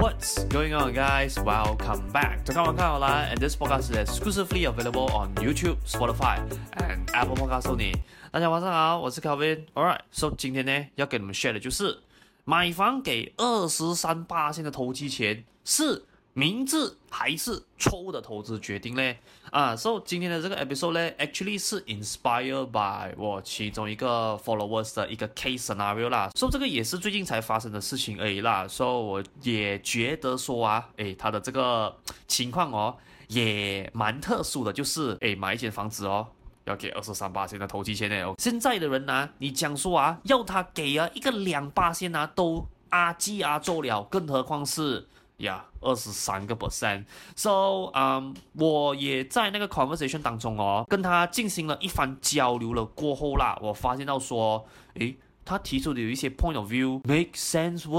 What's going on, guys? Welcome back to Come On Come On and this podcast is exclusively available on YouTube, Spotify, and Apple Podcasts only. 大家晚上好，我是 kelvin all right so 今天呢要跟你们 share 的就是买房给二十三八线的投机钱是。明智还是错误的投资决定嘞？啊，所以今天的这个 episode 呢，actually 是 inspired by 我其中一个 followers 的一个 case scenario 啦。所以这个也是最近才发生的事情而已啦。所以我也觉得说啊，诶，他的这个情况哦，也蛮特殊的，就是诶，买一间房子哦，要给二十三八仙的头期钱呢。现在的人呢、你讲说啊，要他给啊一个两巴仙啊，都阿鸡阿做了，更何况是。呀，二十三个 percent，so，嗯、我也在那个 conversation 当中哦，跟他进行了一番交流了过后啦，我发现到说，诶，他提出的有一些 point of view make sense 喎，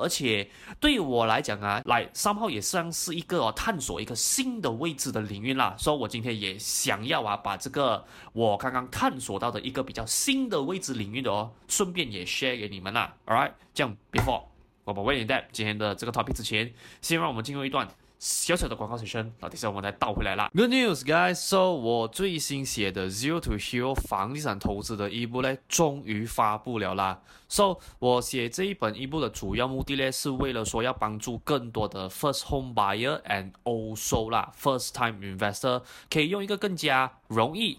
而且对于我来讲啊，来三号也算是一个、探索一个新的位置的领域啦，所以我今天也想要啊，把这个我刚刚探索到的一个比较新的位置领域的哦，顺便也 share 给你们啦，all right，这样 before。我们为你带今天的这个 topic 之前，先让我们进入一段小小的广告时间。好，等下我们再倒回来啦。Good news, guys! So 我最新写的 Zero to Hero 房地产投资的一部呢，终于发布了啦。So 我写这一本一部的主要目的呢，是为了说要帮助更多的 first home buyer and also 啦 first time investor 可以用一个更加容易。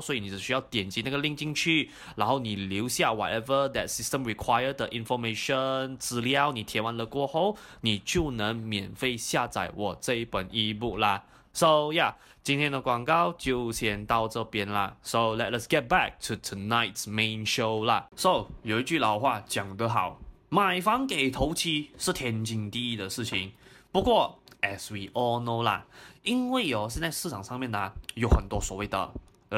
所以你只需要点击那个 link 进去，然后你留下 whatever that system required 的 information 资料，你填完了过后，你就能免费下载我这一本 ebook 啦。So yeah，今天的广告就先到这边啦。So let us get back to tonight's main show 啦。So 有一句老话讲得好，买房给头期是天经地义的事情。不过 as we all know 啦，因为哦现在市场上面呢有很多所谓的。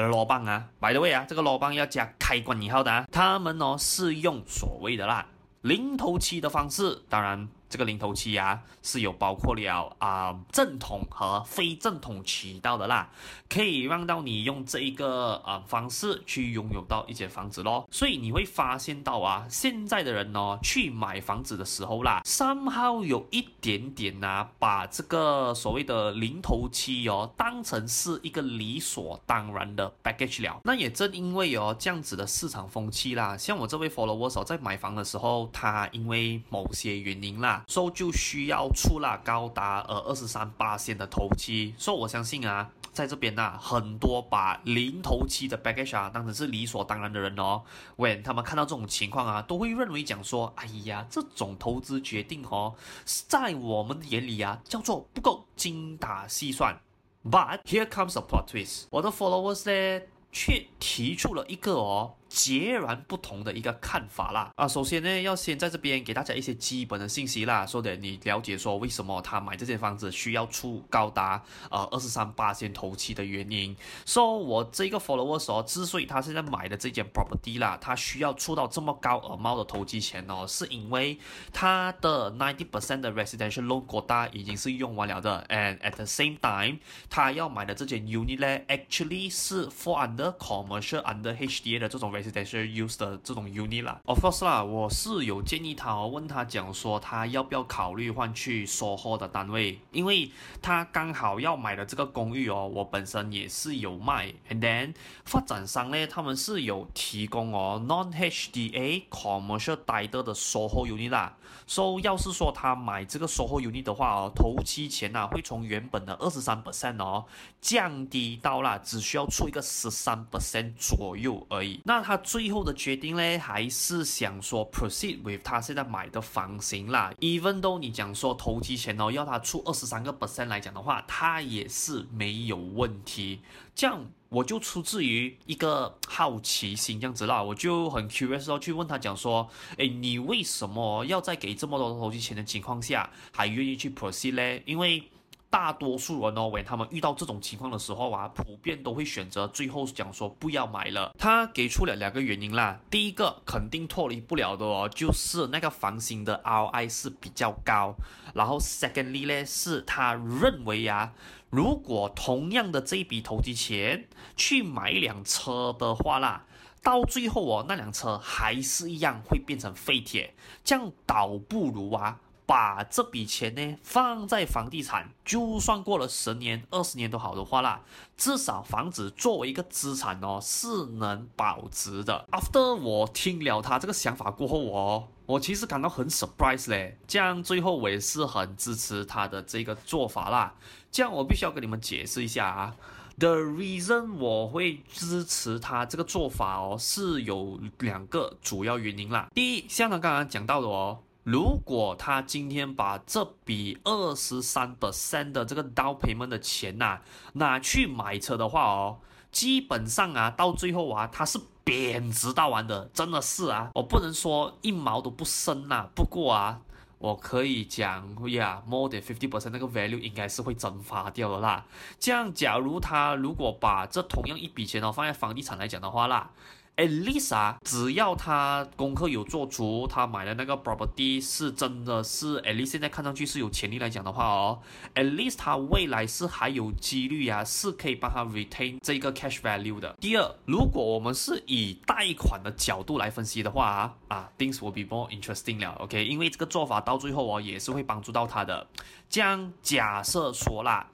罗棒啊，by the way 啊，这个罗棒要加开关以后的啊，他们呢是用所谓的啦零头期的方式，当然。这个零头期啊，是有包括了啊、正统和非正统渠道的啦，可以让到你用这一个啊、方式去拥有到一间房子咯。所以你会发现到啊，现在的人呢去买房子的时候啦，somehow 有一点点呐、啊，把这个所谓的零头期哦当成是一个理所当然的 package 了。那也正因为哦这样子的市场风气啦，像我这位 follower 在买房的时候，他因为某些原因啦。所以就需要出了高达呃二十三八仙的头期，所以我相信啊，在这边呐、啊，很多把零头期的 package 啊当成是理所当然的人哦，when 他们看到这种情况啊，都会认为讲说，哎呀，这种投资决定哦，在我们的眼里啊，叫做不够精打细算。But here comes a plot twist，我的 followers 呢，却提出了一个哦。截然不同的一个看法啦啊！首先呢，要先在这边给大家一些基本的信息啦，说的你了解说为什么他买这间房子需要出高达呃二十三八千头期的原因。说、so, 我这个 follower 说，之所以他现在买的这间 property 啦，他需要出到这么高额猫的投机钱哦，是因为他的 ninety percent 的 residential loan quota 已经是用完了的，and at the same time，他要买的这间 unit 呢，actually 是 for under commercial under HDA 的这种。Residential use 的这种 unit 啦，of course 啦，我是有建议他哦，问他讲说他要不要考虑换去 SOHO 的单位，因为他刚好要买的这个公寓哦，我本身也是有卖，and then 发展商呢，他们是有提供哦 non HDA commercial title 的 SOHO unit 啦，so 要是说他买这个 SOHO unit 的话哦，头期钱呐会从原本的二十三 percent 哦降低到啦，只需要出一个十三 percent 左右而已，那。他最后的决定呢，还是想说 proceed with 他现在买的房型啦。Even though 你讲说投机钱哦，要他出二十三个 percent 来讲的话，他也是没有问题。这样我就出自于一个好奇心这样子啦，我就很 curious 哦，去问他讲说，哎，你为什么要在给这么多投机钱的情况下，还愿意去 proceed 呢？因为大多数人哦，when 他们遇到这种情况的时候啊，普遍都会选择最后讲说不要买了。他给出了两个原因啦，第一个肯定脱离不了的哦，就是那个房型的 ROI 是比较高。然后 secondly 呢，是他认为呀，如果同样的这一笔投机钱去买一辆车的话啦，到最后哦，那辆车还是一样会变成废铁，这样倒不如啊。把这笔钱呢放在房地产，就算过了十年、二十年都好的话啦，至少房子作为一个资产哦，是能保值的。After 我听了他这个想法过后哦，我其实感到很 surprise 嘞。这样最后我也是很支持他的这个做法啦。这样我必须要跟你们解释一下啊，The reason 我会支持他这个做法哦，是有两个主要原因啦。第一，像他刚刚讲到的哦。如果他今天把这笔二十三 percent 的这个 down payment 的钱呐、拿去买车的话哦，基本上啊到最后啊它是贬值到完的，真的是啊，我不能说一毛都不剩呐、啊，不过啊我可以讲呀，more than fifty percent 那个 value 应该是会蒸发掉的啦。这样，假如他如果把这同样一笔钱哦放在房地产来讲的话啦。At least 啊，只要他功课有做足，他买的那个 property 是真的是，at least 现在看上去是有潜力来讲的话哦，at least 他未来是还有几率啊，是可以帮他 retain 这个 cash value 的。第二，如果我们是以贷款的角度来分析的话啊，啊，things will be more interesting 了，OK，因为这个做法到最后哦，也是会帮助到他的。这样假设说啦。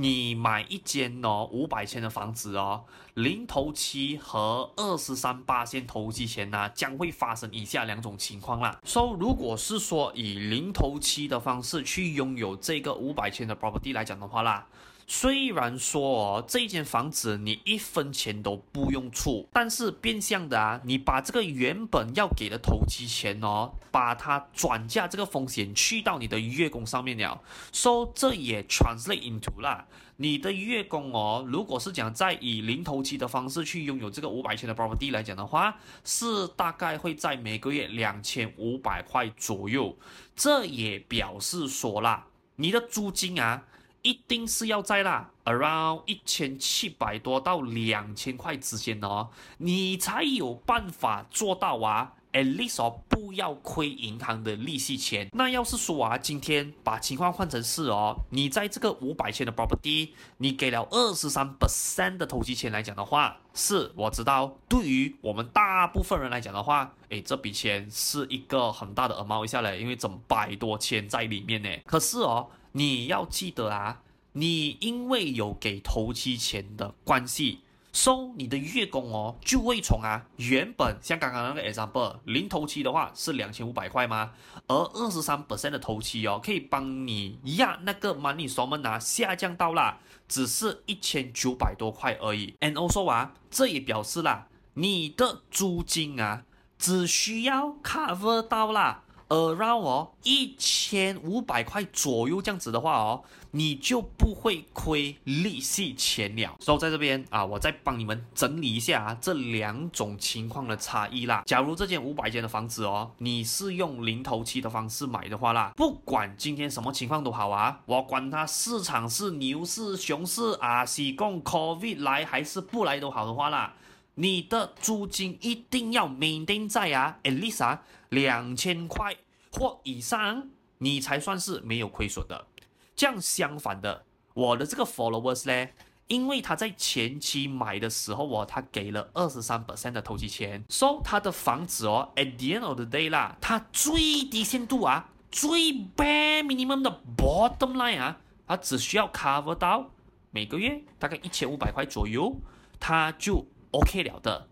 你买一间哦五百千的房子哦，零头期和二十三八线投机前呢，将会发生以下两种情况啦。So 如果是说以零头期的方式去拥有这个五百千的 property 来讲的话啦。虽然说哦，这间房子你一分钱都不用出，但是变相的啊，你把这个原本要给的投机钱哦，把它转嫁这个风险去到你的月供上面了。So 这也 translate into 啦，你的月供哦，如果是讲在以零头期的方式去拥有这个五百千的 property 来讲的话，是大概会在每个月两千五百块左右。这也表示说啦，你的租金啊。一定是要在啦，around 一千七百多到两千块之间哦，你才有办法做到啊。At least，不要亏银行的利息钱。那要是说啊，今天把情况换成是哦，你在这个五百千的 property，你给了二十三 percent 的投机钱来讲的话，是我知道，对于我们大部分人来讲的话，诶，这笔钱是一个很大的 amount 下来，因为整百多千在里面呢。可是哦。你要记得啊，你因为有给投机钱的关系，收你的月供哦，就会从啊原本像刚刚那个 example 零头期的话是两千五百块吗？而二十三 percent 的头期哦，可以帮你压那个 money installment 啊下降到啦，只是一千九百多块而已。And also 啊，这也表示啦，你的租金啊只需要 cover 到啦。around 哦一千五百块左右这样子的话哦，你就不会亏利息钱了。所以在这边啊，我再帮你们整理一下啊，这两种情况的差异啦。假如这间五百间的房子哦，你是用零头期的方式买的话啦，不管今天什么情况都好啊，我管它市场是牛市、熊市啊，是讲 COVID 来还是不来都好的话啦。你的租金一定要 maintain 在啊，at least 啊两千块或以上，你才算是没有亏损的。这样相反的，我的这个 followers 呢，因为他在前期买的时候哦，他给了二十三 percent 的投机钱，so 他的房子哦，at the end of the day 啦，他最低限度啊，最 bare minimum 的 bottom line 啊，他只需要 cover 到每个月大概一千五百块左右，他就。OK 了的，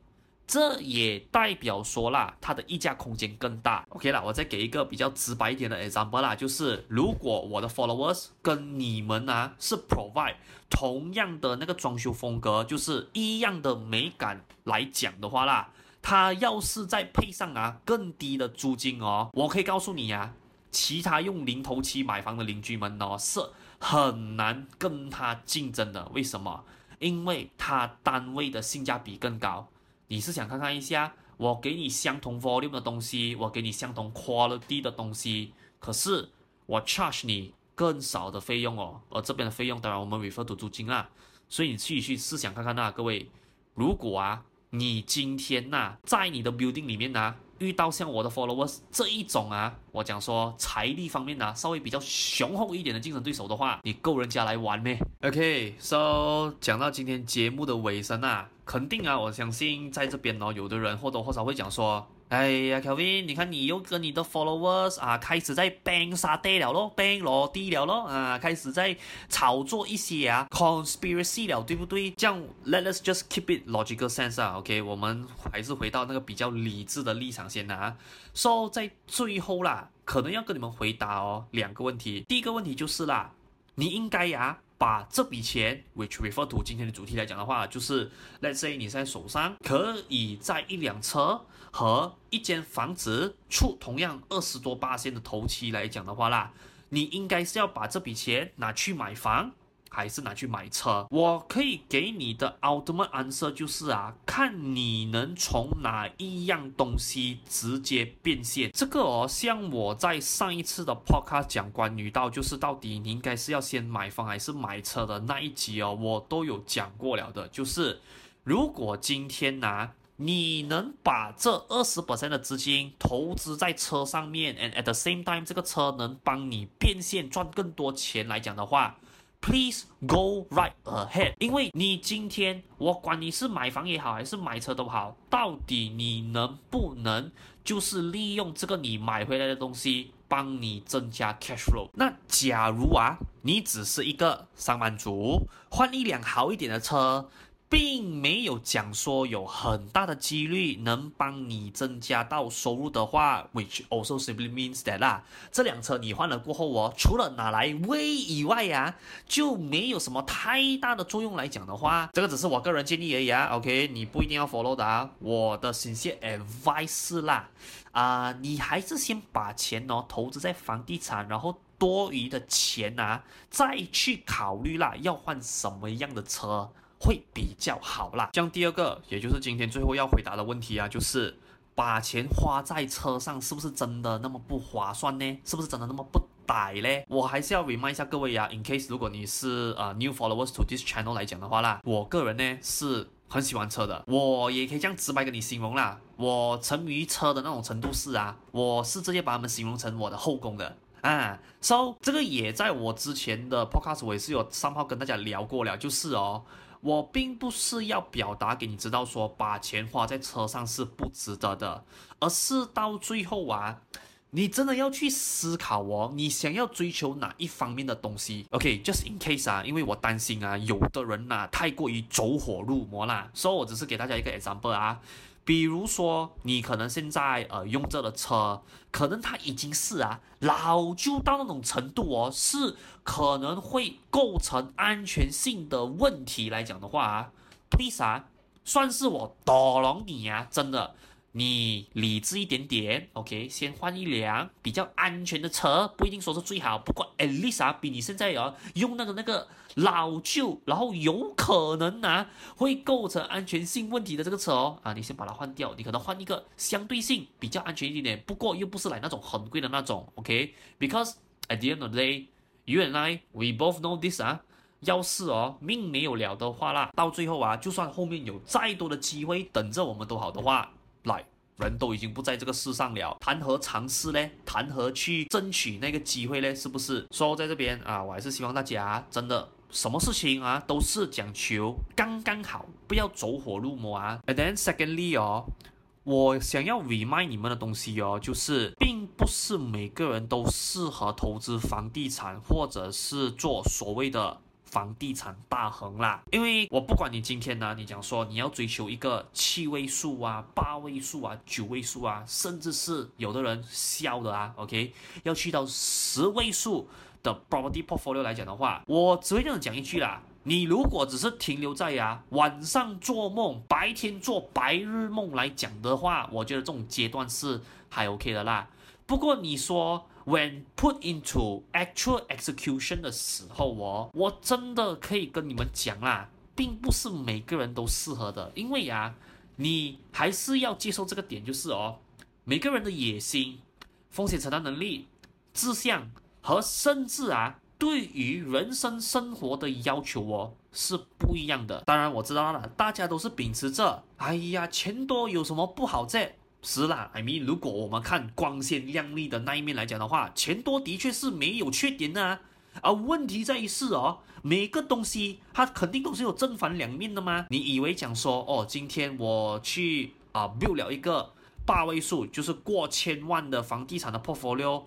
这也代表说啦，它的溢价空间更大。OK 啦，我再给一个比较直白一点的 example 啦，就是如果我的 followers 跟你们啊是 provide 同样的那个装修风格，就是一样的美感来讲的话啦，他要是再配上啊更低的租金哦，我可以告诉你呀、啊，其他用零头期买房的邻居们哦是很难跟他竞争的。为什么？因为它单位的性价比更高，你是想看看一下，我给你相同 volume 的东西，我给你相同 quality 的东西，可是我 charge 你更少的费用哦，而这边的费用当然我们 refer to 租金啦，所以你继续试想看看呐，各位，如果啊，你今天呐、在你的 building 里面呐、遇到像我的 followers 这一种啊，我讲说财力方面、啊，稍微比较雄厚一点的竞争对手的话，你够人家来玩咩？OK，so 讲到今天节目的尾声啊，肯定啊，我相信在这边哦，有的人或多或少会讲说。哎呀乔宾你看你又跟你的 followers 啊，开始在 bang 沙地了咯，bang 落地了咯，啊，开始在炒作一些啊 conspiracy 了，对不对？这样，let us just keep it logical sense 啊，OK，我们还是回到那个比较理智的立场先啊。So 在最后啦，可能要跟你们回答哦两个问题。第一个问题就是啦，你应该呀。把这笔钱，which refer to 今天的主题来讲的话，就是 let's say 你在手上可以在一辆车和一间房子出同样二十多八千的头期来讲的话啦，你应该是要把这笔钱拿去买房。还是拿去买车？我可以给你的 ultimate answer 就是啊，看你能从哪一样东西直接变现。这个哦，像我在上一次的 podcast 讲关于到就是到底你应该是要先买房还是买车的那一集哦，我都有讲过了的。就是如果今天呢、啊，你能把这二十 percent 的资金投资在车上面，and at the same time 这个车能帮你变现赚更多钱来讲的话。Please go right ahead，因为你今天我管你是买房也好，还是买车都好，到底你能不能就是利用这个你买回来的东西帮你增加 cash flow？那假如啊，你只是一个上班族，换一辆好一点的车。并没有讲说有很大的几率能帮你增加到收入的话，which also simply means that 啦，这辆车你换了过后哦，除了拿来威以外呀、啊，就没有什么太大的作用来讲的话，这个只是我个人建议而已啊。OK，你不一定要 follow 的啊。我的 sincere advice 啦，啊、你还是先把钱哦投资在房地产，然后多余的钱啊，再去考虑啦，要换什么样的车。会比较好啦。像第二个，也就是今天最后要回答的问题啊，就是把钱花在车上是不是真的那么不划算呢？是不是真的那么不歹呢？我还是要 remind 一下各位呀、啊，in case 如果你是呃 new followers to this channel 来讲的话啦，我个人呢是很喜欢车的，我也可以这样直白跟你形容啦，我沉迷车的那种程度是啊，我是直接把他们形容成我的后宫的啊。So 这个也在我之前的 podcast 我也是有上号跟大家聊过了，就是哦。我并不是要表达给你知道说把钱花在车上是不值得的，而是到最后啊，你真的要去思考哦，你想要追求哪一方面的东西？OK，just、in case 啊，因为我担心啊，有的人呐、啊、太过于走火入魔啦，所以我只是给大家一个 example 啊。比如说，你可能现在呃用这的车，可能它已经是啊老旧到那种程度哦，是可能会构成安全性的问题来讲的话啊为啥，算是我打扰你啊，真的。你理智一点点，OK，先换一辆比较安全的车，不一定说是最好，不过 at least 啊，比你现在啊用那个那个老旧，然后有可能啊会构成安全性问题的这个车哦，啊，你先把它换掉，你可能换一个相对性比较安全一点点，不过又不是来那种很贵的那种，OK，because at the end of the day，you and I，we both know this 啊，要是哦命没有了的话啦，到最后啊，就算后面有再多的机会等着我们都好的话。来，人都已经不在这个世上了，谈何尝试呢？谈何去争取那个机会呢？是不是？说、so, 在这边啊，我还是希望大家真的什么事情啊都是讲求刚刚好，不要走火入魔啊。And then secondly 哦，我想要 remind 你们的东西哦，就是并不是每个人都适合投资房地产，或者是做所谓的。房地产大亨啦，因为我不管你今天呢，你讲说你要追求一个七位数啊、八位数啊、九位数啊，甚至是有的人笑的啊，OK，要去到十位数的 property portfolio 来讲的话，我只会这样讲一句啦，你如果只是停留在呀、晚上做梦，白天做白日梦来讲的话，我觉得这种阶段是还 OK 的啦。不过你说，When put into actual execution 的时候哦，我真的可以跟你们讲啦，并不是每个人都适合的，因为呀，你还是要接受这个点，就是哦，每个人的野心、风险承担能力、志向和甚至啊，对于人生生活的要求哦，是不一样的。当然我知道了，大家都是秉持着，哎呀，钱多有什么不好这。是啦，I mean，如果我们看光鲜亮丽的那一面来讲的话，钱多的确是没有缺点的啊。而问题在于是哦，每个东西它肯定都是有正反两面的嘛？你以为讲说哦，今天我去啊 build 了一个八位数，就是过千万的房地产的 portfolio，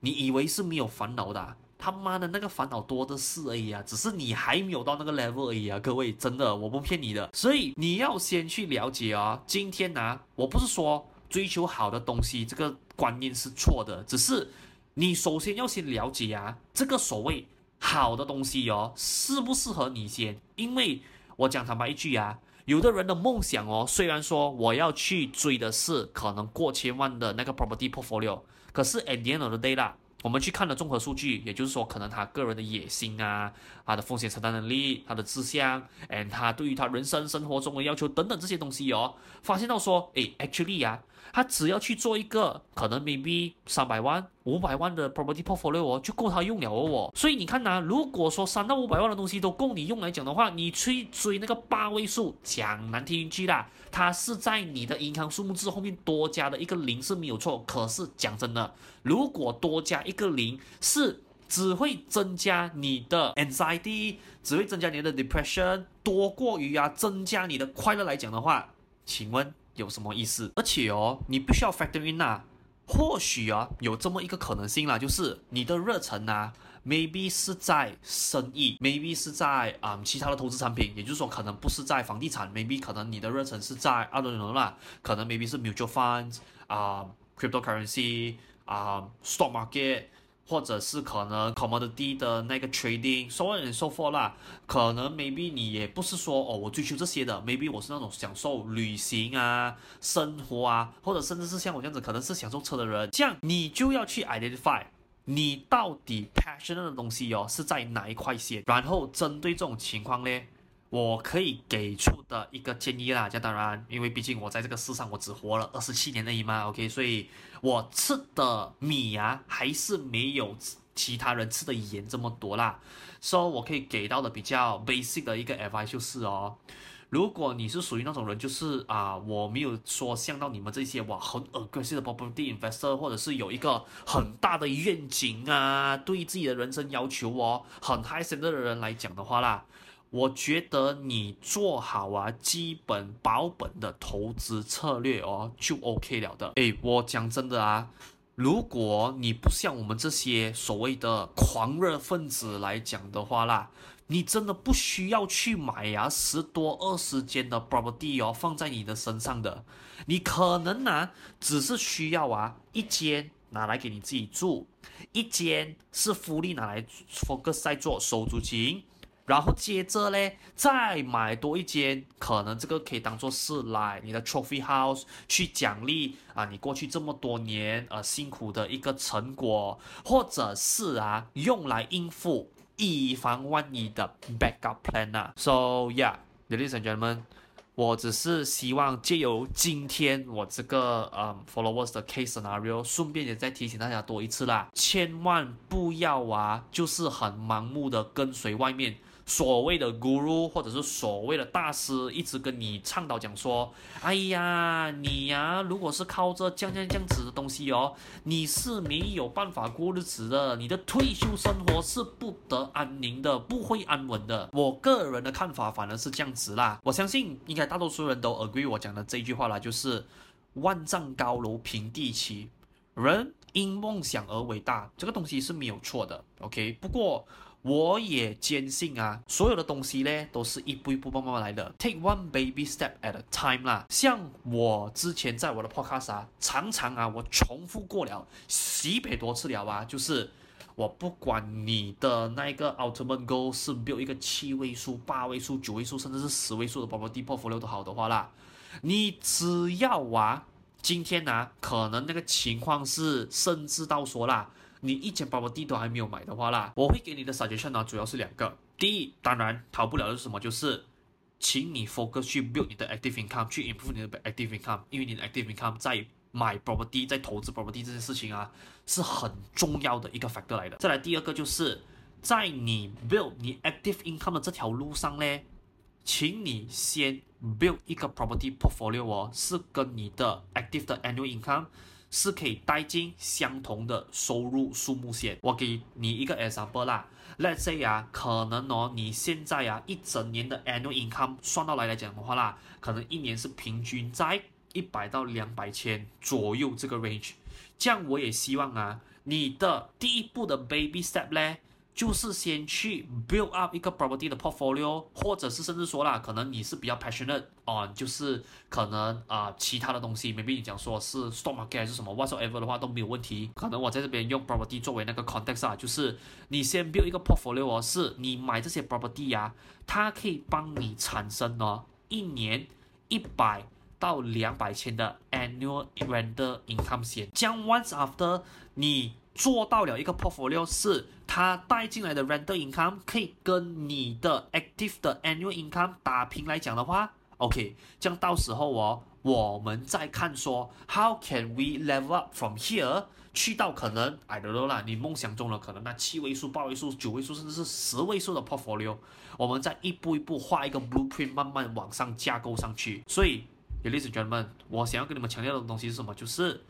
你以为是没有烦恼的？他妈的那个烦恼多的是而已啊，只是你还没有到那个 level 而已啊，各位，真的我不骗你的。所以你要先去了解啊，今天呢，我不是说。追求好的东西，这个观念是错的。只是你首先要先了解啊，这个所谓好的东西哦，适不适合你先。因为我讲坦白一句啊，有的人的梦想哦，虽然说我要去追的是可能过千万的那个 property portfolio，可是 at the end of the day 啦。我们去看了综合数据，也就是说，可能他个人的野心啊，他的风险承担能力，他的志向，and 他对于他人生生活中的要求等等这些东西哦，发现到说，诶，actually 啊，他只要去做一个可能 maybe 三百万、五百万的 property portfolio 哦，就够他用了哦。所以你看呐、如果说三到五百万的东西都够你用来讲的话，你去追那个八位数，讲难听一句啦，它是在你的银行数目字后面多加的一个零是没有错。可是讲真的，如果多加一一个零是只会增加你的 anxiety，只会增加你的 depression，多过于啊增加你的快乐来讲的话，请问有什么意思？而且哦，你必须要 factor in 啊。或许啊，有这么一个可能性啦，就是你的热忱啊，maybe 是在生意，maybe 是在啊其他的投资产品，也就是说，可能不是在房地产，maybe 可能你的热忱是在二轮轮啦，可能 maybe 是 mutual funds 啊，cryptocurrency 啊，stock market。或者是可能 commodity 的那个 trading，so on and so for 啦。可能 maybe 你也不是说哦，我追求这些的，maybe 我是那种享受旅行啊、生活啊，或者甚至是像我这样子，可能是享受车的人。这样你就要去 identify 你到底 passionate 的东西哦是在哪一块线，然后针对这种情况呢，我可以给出的一个建议啦，这当然，因为毕竟我在这个世上我只活了二十七年而已嘛，OK，所以我吃的米啊还是没有其他人吃的盐这么多啦，所以我可以给到的比较 basic 的一个 advice 就是哦，如果你是属于那种人，就是啊，我没有说像到你们这些哇很 aggressive 的 property investor，或者是有一个很大的愿景啊，对自己的人生要求哦很 high standard 的人来讲的话啦。我觉得你做好啊，基本保本的投资策略哦，就 OK 了的。诶，我讲真的啊，如果你不像我们这些所谓的狂热分子来讲的话啦，你真的不需要去买呀、十多二十间的 property 哦，放在你的身上的。你可能呢、只是需要啊一间拿来给你自己住，一间是福利拿来 focus 在做收租金。然后接着呢，再买多一间，可能这个可以当做是来你的 trophy house 去奖励啊，你过去这么多年呃辛苦的一个成果，或者是啊用来应付以防万一的 backup plan 啊。So yeah, ladies and gentlemen，我只是希望借由今天我这个呃 followers 的 case scenario，顺便也再提醒大家多一次啦，千万不要啊，就是很盲目的跟随外面。所谓的 guru 或者是所谓的大师，一直跟你倡导讲说，哎呀，你呀、如果是靠着这样这样这样子的东西哦，你是没有办法过日子的，你的退休生活是不得安宁的，不会安稳的。我个人的看法反而是这样子啦，我相信应该大多数人都 agree 我讲的这句话啦，就是万丈高楼平地起，人因梦想而伟大，这个东西是没有错的。OK，不过。我也坚信啊，所有的东西呢，都是一步一步慢慢来的，take one baby step at a time 啦。像我之前在我的 podcast 啊，常常啊，我重复过了十百多次了啊，就是我不管你的那个 ultimate goal 是没有一个七位数、八位数、九位数，甚至是十位数的 property portfolio 都好的话啦，你只要啊，今天啊，可能那个情况是甚至到说啦。你一间 property 都还没有买的话啦，我会给你的扫觉讯呢，主要是两个。第一，当然逃不了的是什么，就是，请你 focus 去 build 你的 active income，去 improve 你的 active income，因为你的 active income 在买 property，在投资 property 这件事情啊，是很重要的一个 factor 来的。再来第二个就是，在你 build 你 active income 的这条路上呢，请你先 build 一个 property portfolio 哦，是跟你的 active 的 annual income。是可以带进相同的收入数目线。我给你一个 example 啦，Let's say 啊，可能哦，你现在啊一整年的 annual income 算到来来讲的话啦，可能一年是平均在一百到两百千左右这个 range。这样我也希望啊，你的第一步的 baby step 呢。就是先去 build up 一个 property 的 portfolio，或者是甚至说啦，可能你是比较 passionate on，就是可能啊、其他的东西，maybe 你讲说是 stock market 还是什么 whatsoever 的话都没有问题。可能我在这边用 property 作为那个 context 啊，就是你先 build 一个 portfolio 哦，是你买这些 property 呀、啊，它可以帮你产生呢一年一百到两百千的 annual rental income 先。将 once after 你做到了一个 portfolio 是它带进来的 rental income 可以跟你的 active 的 annual income 打平来讲的话，OK，这样到时候哦，我们再看说 how can we level up from here 去到可能 I don't know 啦，你梦想中的可能那七位数、八位数、九位数，甚至是十位数的 portfolio，我们再一步一步画一个 blueprint，慢慢往上架构上去。所以，ladies and gentlemen，我想要跟你们强调的东西是什么？就是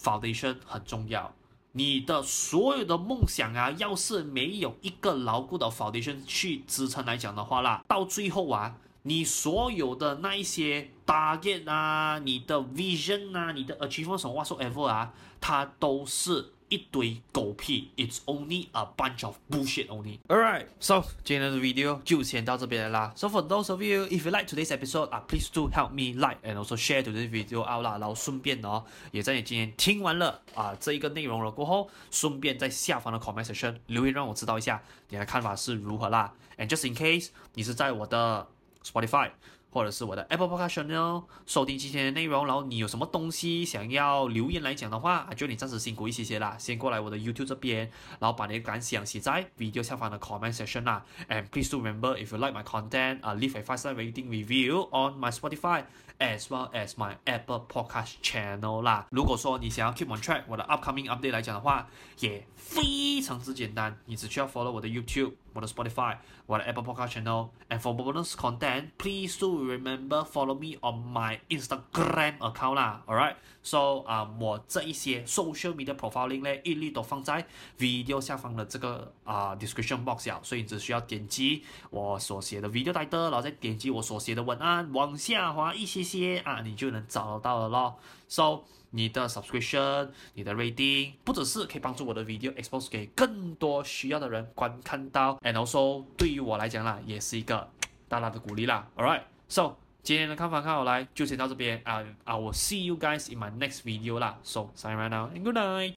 foundation 很重要。你的所有的梦想啊，要是没有一个牢固的 foundation 去支撑来讲的话啦，到最后啊，你所有的那一些 target 啊，你的 vision 啊，你的 achievement 什么 whatsoever 啊，它都是。一堆狗屁，It's only a bunch of bullshit only. Alright, so 今天的 video 就先到这边啦。So for those of you, if you like today's episode, ah, please do help me like and also share today's video out 啦。然后顺便哦，也在你今天听完了啊这一个内容了过后，顺便在下方的 comment section 留言让我知道一下你的看法是如何啦。And just in case 你是在我的 Spotify。或者是我的 Apple Podcast 呢，收听今天的内容，然后你有什么东西想要留言来讲的话，就你暂时辛苦一些些啦，先过来我的 YouTube 这边，然后把你的感想写在 video 下方的 comment section 啦。And please do remember if you like my content, uh, leave a five star rating review on my Spotify as well as my Apple Podcast channel 啦。如果说你想要 keep on track 我的 upcoming update 来讲的话，也非常之简单，你只需要 follow 我的 YouTube。我的 Spotify，我的 Apple Podcast channel，and for bonus content，please do remember follow me on my Instagram account 啦，alright，so 啊，我这一些 social media profiling 呢，一律都放在 video 下方的这个啊 description box 呀，所以你只需要点击我所写的 video title，然后再点击我所写的文案，往下滑一些些啊，你就能找得到了咯，so。你的 subscription，你的 rating，不只是可以帮助我的 video expose 给更多需要的人观看到，and also 对于我来讲啦，也是一个大大的鼓励啦。All right，so 今天的看法看好来就先到这边啊，I will see you guys in my next video 啦。So sign right now and good night。